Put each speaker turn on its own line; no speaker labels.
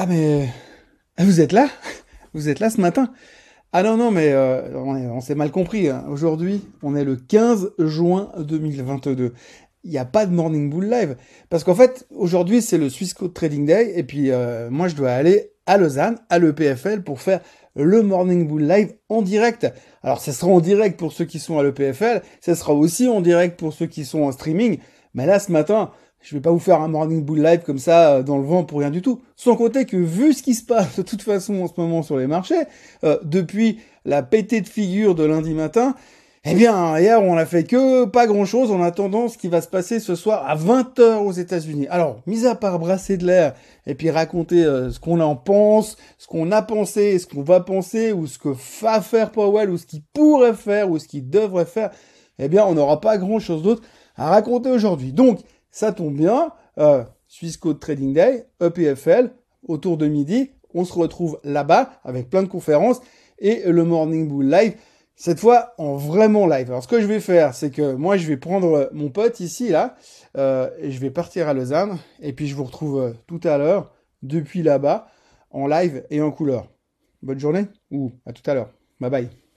Ah mais vous êtes là? Vous êtes là ce matin? Ah non non mais euh, on, s'est mal compris. hein. Aujourd'hui, on est le 15 juin 2022. Il n'y a pas de Morning Bull Live parce qu'en fait aujourd'hui c'est le Swiss Code Trading Day et puis euh, moi je dois aller à Lausanne à l'EPFL pour faire le Morning Bull Live en direct. Alors ça sera en direct pour ceux qui sont à l'EPFL, ça sera aussi en direct pour ceux qui sont en streaming. Mais là ce matin, je vais pas vous faire un morning bull live comme ça euh, dans le vent pour rien du tout. Sans compter que vu ce qui se passe de toute façon en ce moment sur les marchés, euh, depuis la pétée de figure de lundi matin, eh bien hier on a fait que pas grand chose en attendant ce qui va se passer ce soir à 20h aux États-Unis. Alors, mis à part brasser de l'air et puis raconter euh, ce qu'on en pense, ce qu'on a pensé, ce qu'on va penser ou ce que va faire Powell ou ce qu'il pourrait faire ou ce qu'il devrait faire, eh bien on n'aura pas grand chose d'autre à raconter aujourd'hui. Donc ça tombe bien, euh, Swiss Code Trading Day, EPFL, autour de midi, on se retrouve là-bas avec plein de conférences et le Morning Bull Live, cette fois en vraiment live. Alors ce que je vais faire, c'est que moi je vais prendre mon pote ici, là, euh, et je vais partir à Lausanne, et puis je vous retrouve euh, tout à l'heure, depuis là-bas, en live et en couleur. Bonne journée, ou à tout à l'heure. Bye bye.